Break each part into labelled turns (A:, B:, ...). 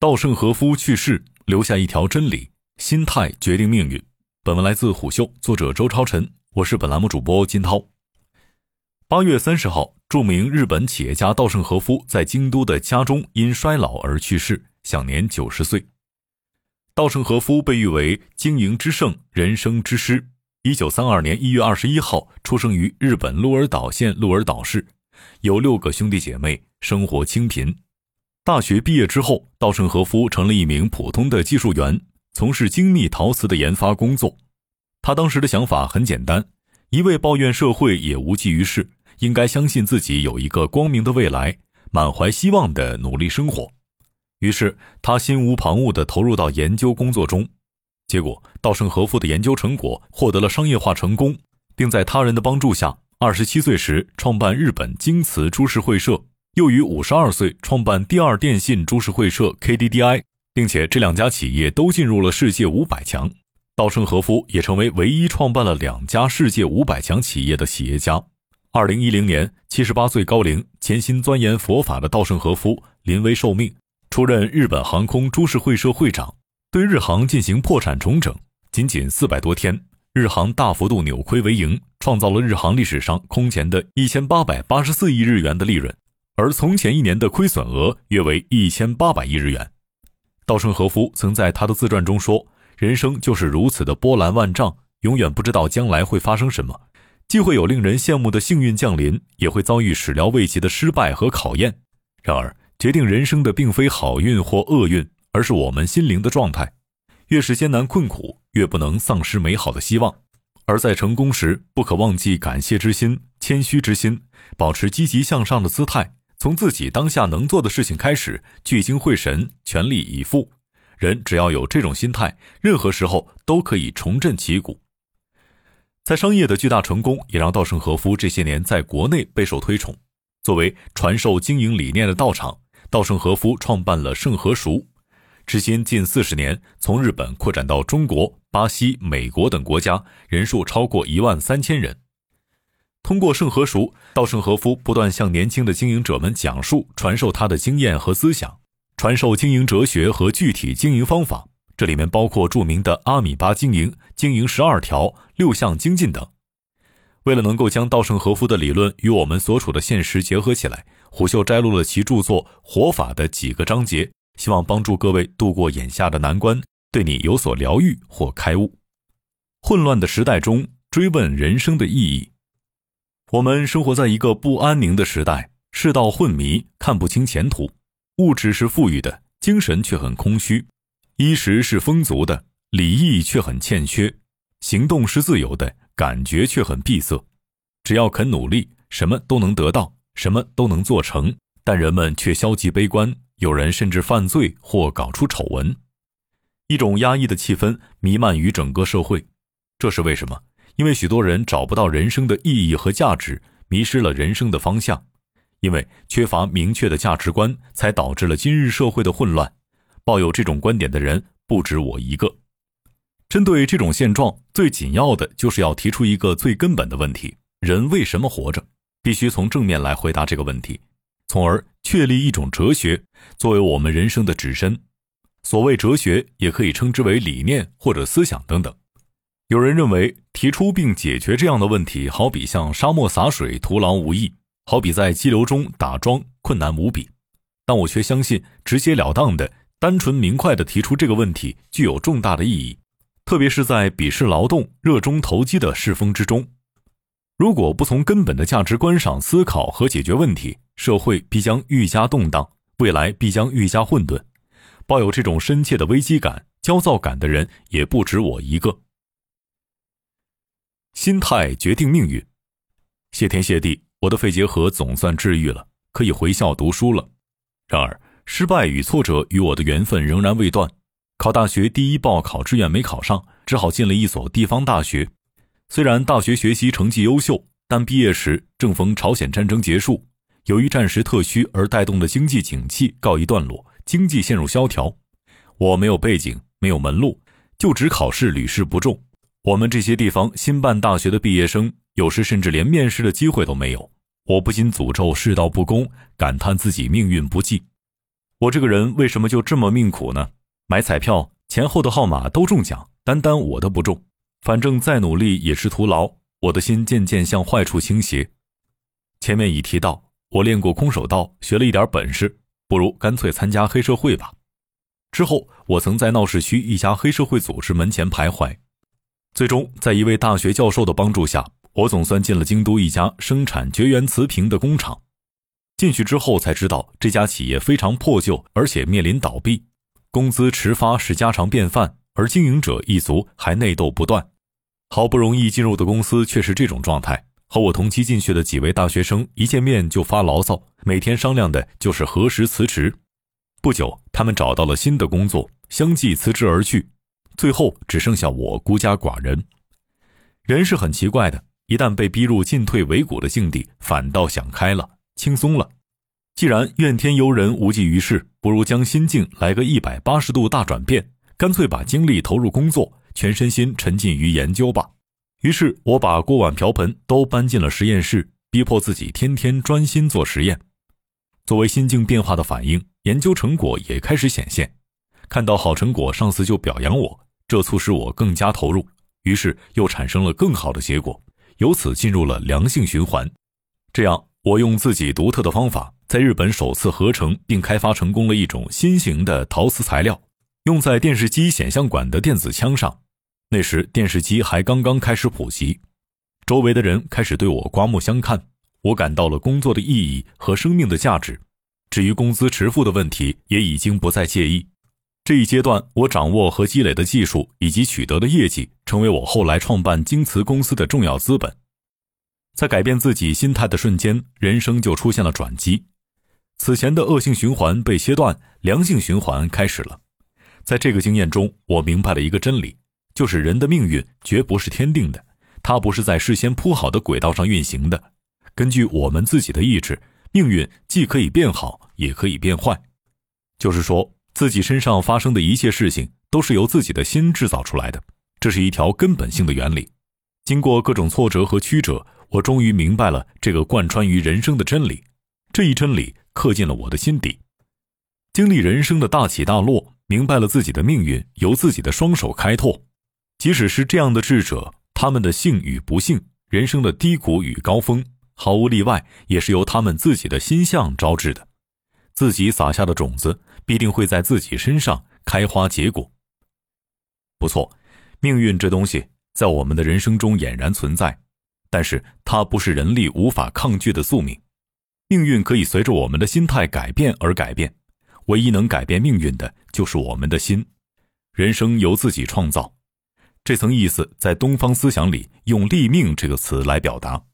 A: 稻盛和夫去世，留下一条真理：心态决定命运。本文来自虎嗅，作者周超晨，我是本栏目主播金涛。八月三十号，著名日本企业家稻盛和夫在京都的家中因衰老而去世，享年九十岁。稻盛和夫被誉为经营之圣、人生之师。一九三二年一月二十一号出生于日本鹿儿岛县鹿儿岛市，有六个兄弟姐妹，生活清贫。大学毕业之后，稻盛和夫成了一名普通的技术员，从事精密陶瓷的研发工作。他当时的想法很简单：一味抱怨社会也无济于事，应该相信自己有一个光明的未来，满怀希望的努力生活。于是，他心无旁骛地投入到研究工作中。结果，稻盛和夫的研究成果获得了商业化成功，并在他人的帮助下，二十七岁时创办日本京瓷株式会社。又于五十二岁创办第二电信株式会社 KDDI，并且这两家企业都进入了世界五百强。稻盛和夫也成为唯一创办了两家世界五百强企业的企业家。二零一零年，七十八岁高龄、潜心钻研佛法的稻盛和夫临危受命，出任日本航空株式会社会长，对日航进行破产重整。仅仅四百多天，日航大幅度扭亏为盈，创造了日航历史上空前的一千八百八十四亿日元的利润。而从前一年的亏损额约为一千八百亿日元。稻盛和夫曾在他的自传中说：“人生就是如此的波澜万丈，永远不知道将来会发生什么，既会有令人羡慕的幸运降临，也会遭遇始料未及的失败和考验。然而，决定人生的并非好运或厄运，而是我们心灵的状态。越是艰难困苦，越不能丧失美好的希望。而在成功时，不可忘记感谢之心、谦虚之心，保持积极向上的姿态。”从自己当下能做的事情开始，聚精会神，全力以赴。人只要有这种心态，任何时候都可以重振旗鼓。在商业的巨大成功，也让稻盛和夫这些年在国内备受推崇。作为传授经营理念的道场，稻盛和夫创办了盛和熟，至今近四十年，从日本扩展到中国、巴西、美国等国家，人数超过一万三千人。通过盛和熟，稻盛和夫不断向年轻的经营者们讲述、传授他的经验和思想，传授经营哲学和具体经营方法。这里面包括著名的阿米巴经营、经营十二条、六项精进等。为了能够将稻盛和夫的理论与我们所处的现实结合起来，虎嗅摘录了其著作《活法》的几个章节，希望帮助各位度过眼下的难关，对你有所疗愈或开悟。混乱的时代中，追问人生的意义。我们生活在一个不安宁的时代，世道混迷，看不清前途。物质是富裕的，精神却很空虚；衣食是丰足的，礼义却很欠缺；行动是自由的，感觉却很闭塞。只要肯努力，什么都能得到，什么都能做成。但人们却消极悲观，有人甚至犯罪或搞出丑闻。一种压抑的气氛弥漫于整个社会，这是为什么？因为许多人找不到人生的意义和价值，迷失了人生的方向，因为缺乏明确的价值观，才导致了今日社会的混乱。抱有这种观点的人不止我一个。针对这种现状，最紧要的就是要提出一个最根本的问题：人为什么活着？必须从正面来回答这个问题，从而确立一种哲学作为我们人生的指针。所谓哲学，也可以称之为理念或者思想等等。有人认为提出并解决这样的问题，好比向沙漠洒水，徒劳无益；好比在激流中打桩，困难无比。但我却相信，直截了当的、单纯明快的提出这个问题，具有重大的意义，特别是在鄙视劳动、热衷投机的世风之中。如果不从根本的价值观上思考和解决问题，社会必将愈加动荡，未来必将愈加混沌。抱有这种深切的危机感、焦躁感的人，也不止我一个。心态决定命运，谢天谢地，我的肺结核总算治愈了，可以回校读书了。然而，失败与挫折与我的缘分仍然未断。考大学第一报考志愿没考上，只好进了一所地方大学。虽然大学学习成绩优秀，但毕业时正逢朝鲜战争结束，由于战时特需而带动的经济景气告一段落，经济陷入萧条。我没有背景，没有门路，就职考试屡试不中。我们这些地方新办大学的毕业生，有时甚至连面试的机会都没有。我不禁诅咒世道不公，感叹自己命运不济。我这个人为什么就这么命苦呢？买彩票前后的号码都中奖，单单我的不中。反正再努力也是徒劳。我的心渐渐向坏处倾斜。前面已提到，我练过空手道，学了一点本事，不如干脆参加黑社会吧。之后，我曾在闹市区一家黑社会组织门前徘徊，最终在一位大学教授的帮助下，我总算进了京都一家生产绝缘瓷瓶的工厂。进去之后才知道，这家企业非常破旧，而且面临倒闭，工资迟发是家常便饭，而经营者一族还内斗不断。好不容易进入的公司却是这种状态，和我同期进去的几位大学生一见面就发牢骚，每天商量的就是何时辞职。不久，他们找到了新的工作，相继辞职而去，最后只剩下我孤家寡人。人是很奇怪的，一旦被逼入进退维谷的境地，反倒想开了，轻松了。既然怨天尤人无济于事，不如将心境来个一百八十度大转变，干脆把精力投入工作，全身心沉浸于研究吧。于是，我把锅碗瓢盆都搬进了实验室，逼迫自己天天专心做实验。作为心境变化的反应。研究成果也开始显现，看到好成果，上司就表扬我，这促使我更加投入，于是又产生了更好的结果，由此进入了良性循环。这样，我用自己独特的方法，在日本首次合成并开发成功了一种新型的陶瓷材料，用在电视机显像管的电子枪上。那时电视机还刚刚开始普及，周围的人开始对我刮目相看，我感到了工作的意义和生命的价值。至于工资迟付的问题，也已经不再介意。这一阶段，我掌握和积累的技术以及取得的业绩，成为我后来创办京瓷公司的重要资本。在改变自己心态的瞬间，人生就出现了转机。此前的恶性循环被切断，良性循环开始了。在这个经验中，我明白了一个真理，就是人的命运绝不是天定的，它不是在事先铺好的轨道上运行的，根据我们自己的意志。命运既可以变好，也可以变坏，就是说，自己身上发生的一切事情都是由自己的心制造出来的，这是一条根本性的原理。经过各种挫折和曲折，我终于明白了这个贯穿于人生的真理。这一真理刻进了我的心底。经历人生的大起大落，明白了自己的命运由自己的双手开拓。即使是这样的智者，他们的幸与不幸，人生的低谷与高峰。毫无例外，也是由他们自己的心象招致的。自己撒下的种子，必定会在自己身上开花结果。不错，命运这东西在我们的人生中俨然存在，但是它不是人力无法抗拒的宿命。命运可以随着我们的心态改变而改变，唯一能改变命运的就是我们的心。人生由自己创造，这层意思在东方思想里用“立命”这个词来表达。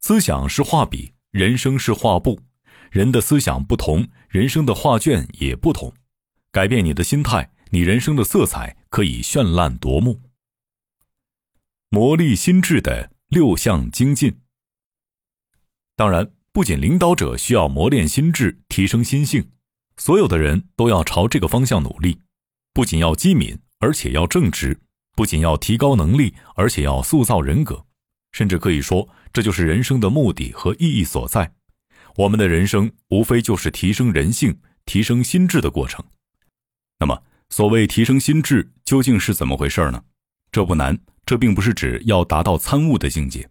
A: 思想是画笔，人生是画布。人的思想不同，人生的画卷也不同。改变你的心态，你人生的色彩可以绚烂夺目。磨砺心智的六项精进。当然，不仅领导者需要磨练心智、提升心性，所有的人都要朝这个方向努力。不仅要机敏，而且要正直；不仅要提高能力，而且要塑造人格。甚至可以说，这就是人生的目的和意义所在。我们的人生无非就是提升人性、提升心智的过程。那么，所谓提升心智究竟是怎么回事呢？这不难，这并不是指要达到参悟的境界。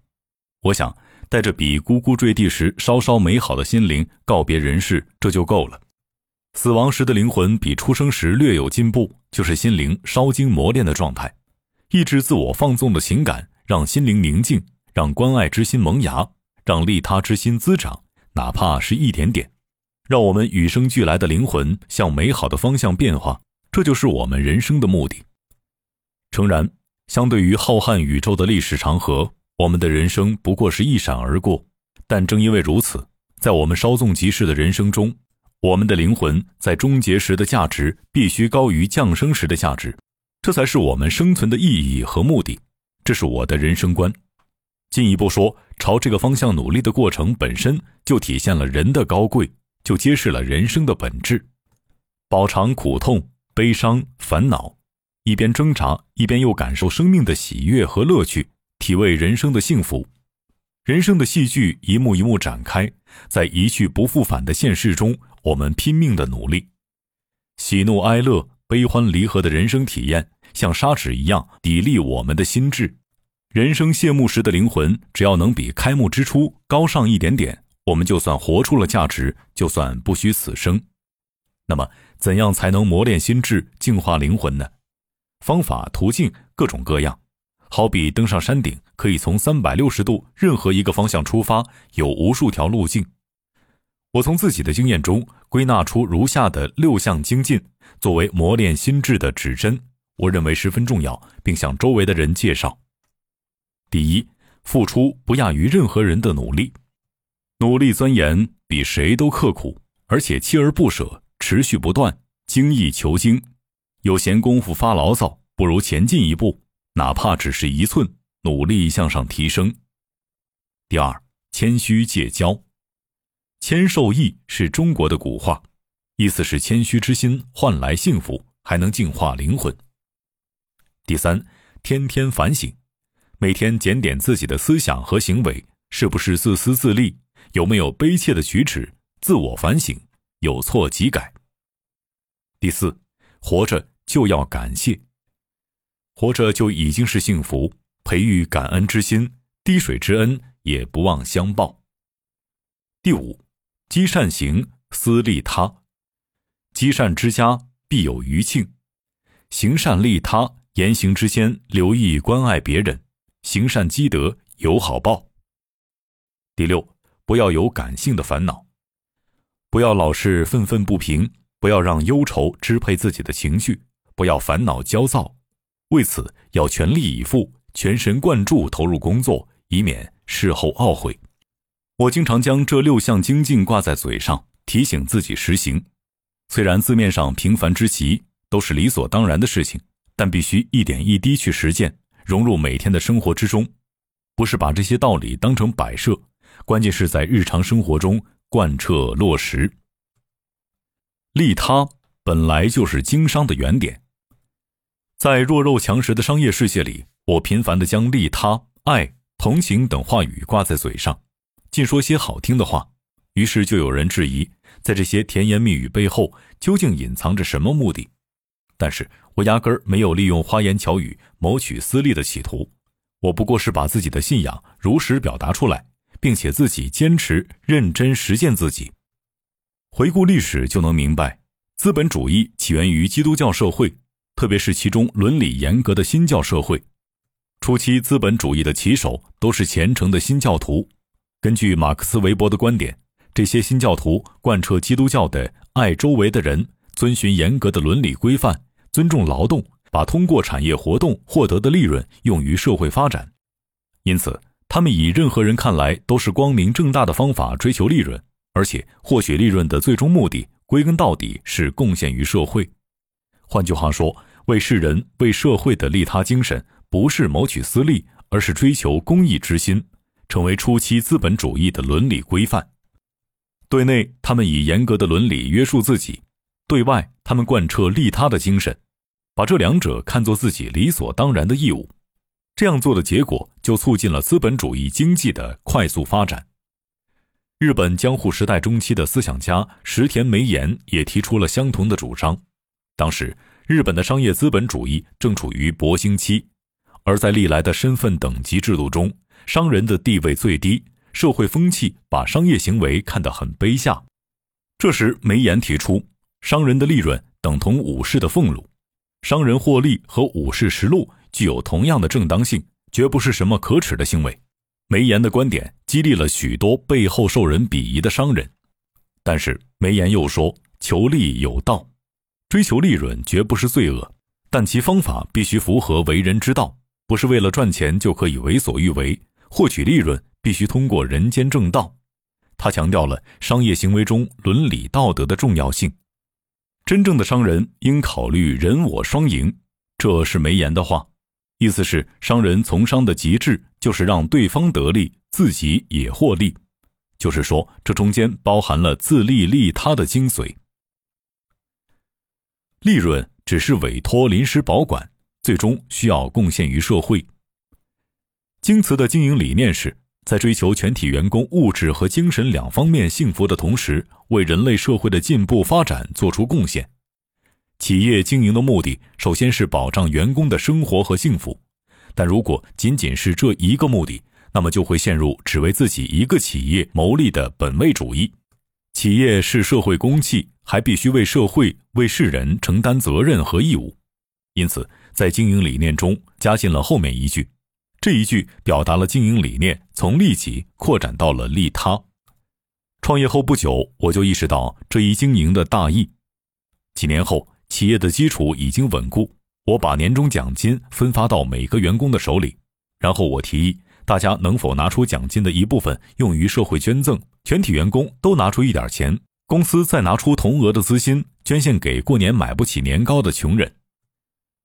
A: 我想，带着比咕咕坠地时稍稍美好的心灵告别人世，这就够了。死亡时的灵魂比出生时略有进步，就是心灵稍经磨练的状态，抑制自我放纵的情感。让心灵宁静，让关爱之心萌芽，让利他之心滋长，哪怕是一点点，让我们与生俱来的灵魂向美好的方向变化，这就是我们人生的目的。诚然，相对于浩瀚宇宙的历史长河，我们的人生不过是一闪而过。但正因为如此，在我们稍纵即逝的人生中，我们的灵魂在终结时的价值必须高于降生时的价值，这才是我们生存的意义和目的。这是我的人生观。进一步说，朝这个方向努力的过程本身就体现了人的高贵，就揭示了人生的本质。饱尝苦痛、悲伤、烦恼，一边挣扎，一边又感受生命的喜悦和乐趣，体味人生的幸福。人生的戏剧一幕一幕展开，在一去不复返的现实中，我们拼命的努力。喜怒哀乐、悲欢离合的人生体验，像砂纸一样砥砺我们的心智。人生谢幕时的灵魂，只要能比开幕之初高尚一点点，我们就算活出了价值，就算不虚此生。那么，怎样才能磨练心智、净化灵魂呢？方法、途径各种各样。好比登上山顶，可以从三百六十度任何一个方向出发，有无数条路径。我从自己的经验中归纳出如下的六项精进，作为磨练心智的指针，我认为十分重要，并向周围的人介绍。第一，付出不亚于任何人的努力，努力钻研比谁都刻苦，而且锲而不舍，持续不断，精益求精。有闲工夫发牢骚，不如前进一步，哪怕只是一寸，努力向上提升。第二，谦虚戒骄。谦受益是中国的古话，意思是谦虚之心换来幸福，还能净化灵魂。第三，天天反省，每天检点自己的思想和行为，是不是自私自利，有没有卑怯的举止，自我反省，有错即改。第四，活着就要感谢，活着就已经是幸福，培育感恩之心，滴水之恩也不忘相报。第五。积善行，思利他；积善之家，必有余庆。行善利他，言行之间留意关爱别人，行善积德有好报。第六，不要有感性的烦恼，不要老是愤愤不平，不要让忧愁支配自己的情绪，不要烦恼焦躁。为此，要全力以赴，全神贯注投入工作，以免事后懊悔。我经常将这六项精进挂在嘴上，提醒自己实行。虽然字面上平凡之极，都是理所当然的事情，但必须一点一滴去实践，融入每天的生活之中。不是把这些道理当成摆设，关键是在日常生活中贯彻落实。利他本来就是经商的原点，在弱肉强食的商业世界里，我频繁地将利他、爱、同情等话语挂在嘴上。尽说些好听的话，于是就有人质疑，在这些甜言蜜语背后究竟隐藏着什么目的？但是我压根儿没有利用花言巧语谋取私利的企图，我不过是把自己的信仰如实表达出来，并且自己坚持认真实践自己。回顾历史就能明白，资本主义起源于基督教社会，特别是其中伦理严格的新教社会。初期资本主义的旗手都是虔诚的新教徒。根据马克思韦伯的观点，这些新教徒贯彻基督教的爱周围的人，遵循严格的伦理规范，尊重劳动，把通过产业活动获得的利润用于社会发展。因此，他们以任何人看来都是光明正大的方法追求利润，而且获取利润的最终目的，归根到底是贡献于社会。换句话说，为世人、为社会的利他精神，不是谋取私利，而是追求公益之心。成为初期资本主义的伦理规范。对内，他们以严格的伦理约束自己；对外，他们贯彻利他的精神，把这两者看作自己理所当然的义务。这样做的结果，就促进了资本主义经济的快速发展。日本江户时代中期的思想家石田梅岩也提出了相同的主张。当时，日本的商业资本主义正处于勃兴期，而在历来的身份等级制度中。商人的地位最低，社会风气把商业行为看得很卑下。这时，梅岩提出，商人的利润等同武士的俸禄，商人获利和武士食禄具有同样的正当性，绝不是什么可耻的行为。梅岩的观点激励了许多背后受人鄙夷的商人。但是，梅岩又说，求利有道，追求利润绝不是罪恶，但其方法必须符合为人之道，不是为了赚钱就可以为所欲为。获取利润必须通过人间正道，他强调了商业行为中伦理道德的重要性。真正的商人应考虑人我双赢，这是梅岩的话，意思是商人从商的极致就是让对方得利，自己也获利，就是说这中间包含了自利利他的精髓。利润只是委托临时保管，最终需要贡献于社会。京瓷的经营理念是在追求全体员工物质和精神两方面幸福的同时，为人类社会的进步发展做出贡献。企业经营的目的，首先是保障员工的生活和幸福，但如果仅仅是这一个目的，那么就会陷入只为自己一个企业谋利的本位主义。企业是社会公器，还必须为社会、为世人承担责任和义务。因此，在经营理念中加进了后面一句，这一句表达了经营理念从利己扩展到了利他。创业后不久，我就意识到这一经营的大义。几年后。企业的基础已经稳固，我把年终奖金分发到每个员工的手里，然后我提议大家能否拿出奖金的一部分用于社会捐赠，全体员工都拿出一点钱，公司再拿出同额的资金捐献给过年买不起年糕的穷人。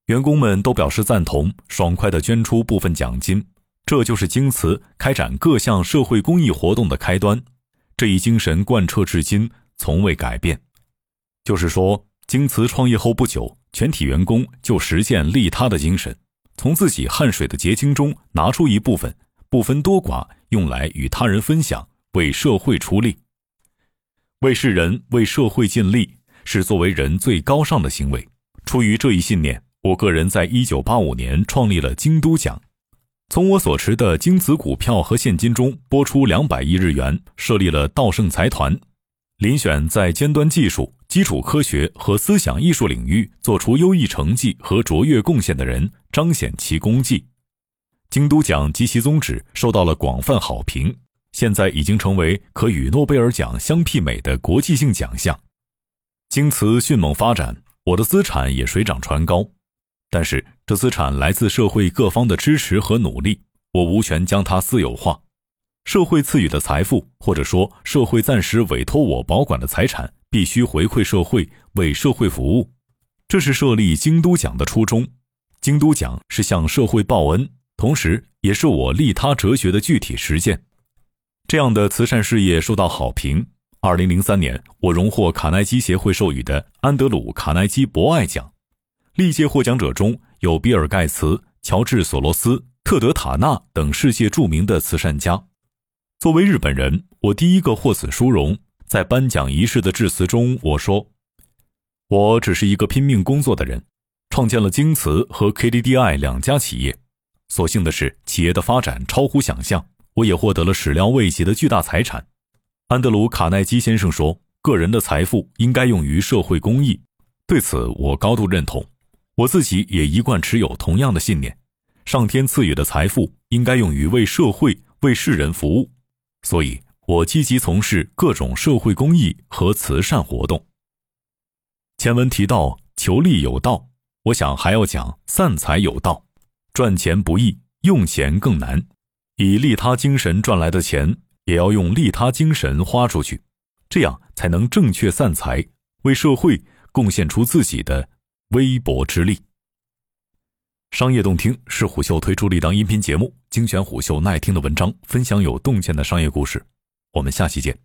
A: 员工们都表示赞同，爽快地捐出部分奖金。这就是京瓷开展各项社会公益活动的开端，这一精神贯彻至今，从未改变。就是说。京瓷创业后不久，全体员工就实现利他的精神，从自己汗水的结晶中拿出一部分，不分多寡，用来与他人分享，为社会出力，为世人、为社会尽力，是作为人最高尚的行为。出于这一信念，我个人在一九八五年创立了京都奖，从我所持的京瓷股票和现金中拨出两百亿日元，设立了道盛财团，遴选在尖端技术。基础科学和思想艺术领域做出优异成绩和卓越贡献的人，彰显其功绩。京都奖及其宗旨受到了广泛好评，现在已经成为可与诺贝尔奖相媲美的国际性奖项。京瓷迅猛发展，我的资产也水涨船高，但是这资产来自社会各方的支持和努力，我无权将它私有化。社会赐予的财富，或者说社会暂时委托我保管的财产。必须回馈社会，为社会服务，这是设立京都奖的初衷。京都奖是向社会报恩，同时也是我利他哲学的具体实践。这样的慈善事业受到好评。二零零三年，我荣获卡耐基协会授予的安德鲁·卡耐基博爱奖。历届获奖者中有比尔·盖茨、乔治·索罗斯、特德·塔纳等世界著名的慈善家。作为日本人，我第一个获此殊荣。在颁奖仪式的致辞中，我说：“我只是一个拼命工作的人，创建了京瓷和 KDDI 两家企业。所幸的是，企业的发展超乎想象，我也获得了始料未及的巨大财产。”安德鲁·卡耐基先生说：“个人的财富应该用于社会公益。”对此，我高度认同。我自己也一贯持有同样的信念：上天赐予的财富应该用于为社会、为世人服务。所以。我积极从事各种社会公益和慈善活动。前文提到求利有道，我想还要讲散财有道。赚钱不易，用钱更难。以利他精神赚来的钱，也要用利他精神花出去，这样才能正确散财，为社会贡献出自己的微薄之力。商业洞听是虎嗅推出的一档音频节目，精选虎嗅耐听的文章，分享有洞见的商业故事。我们下期见。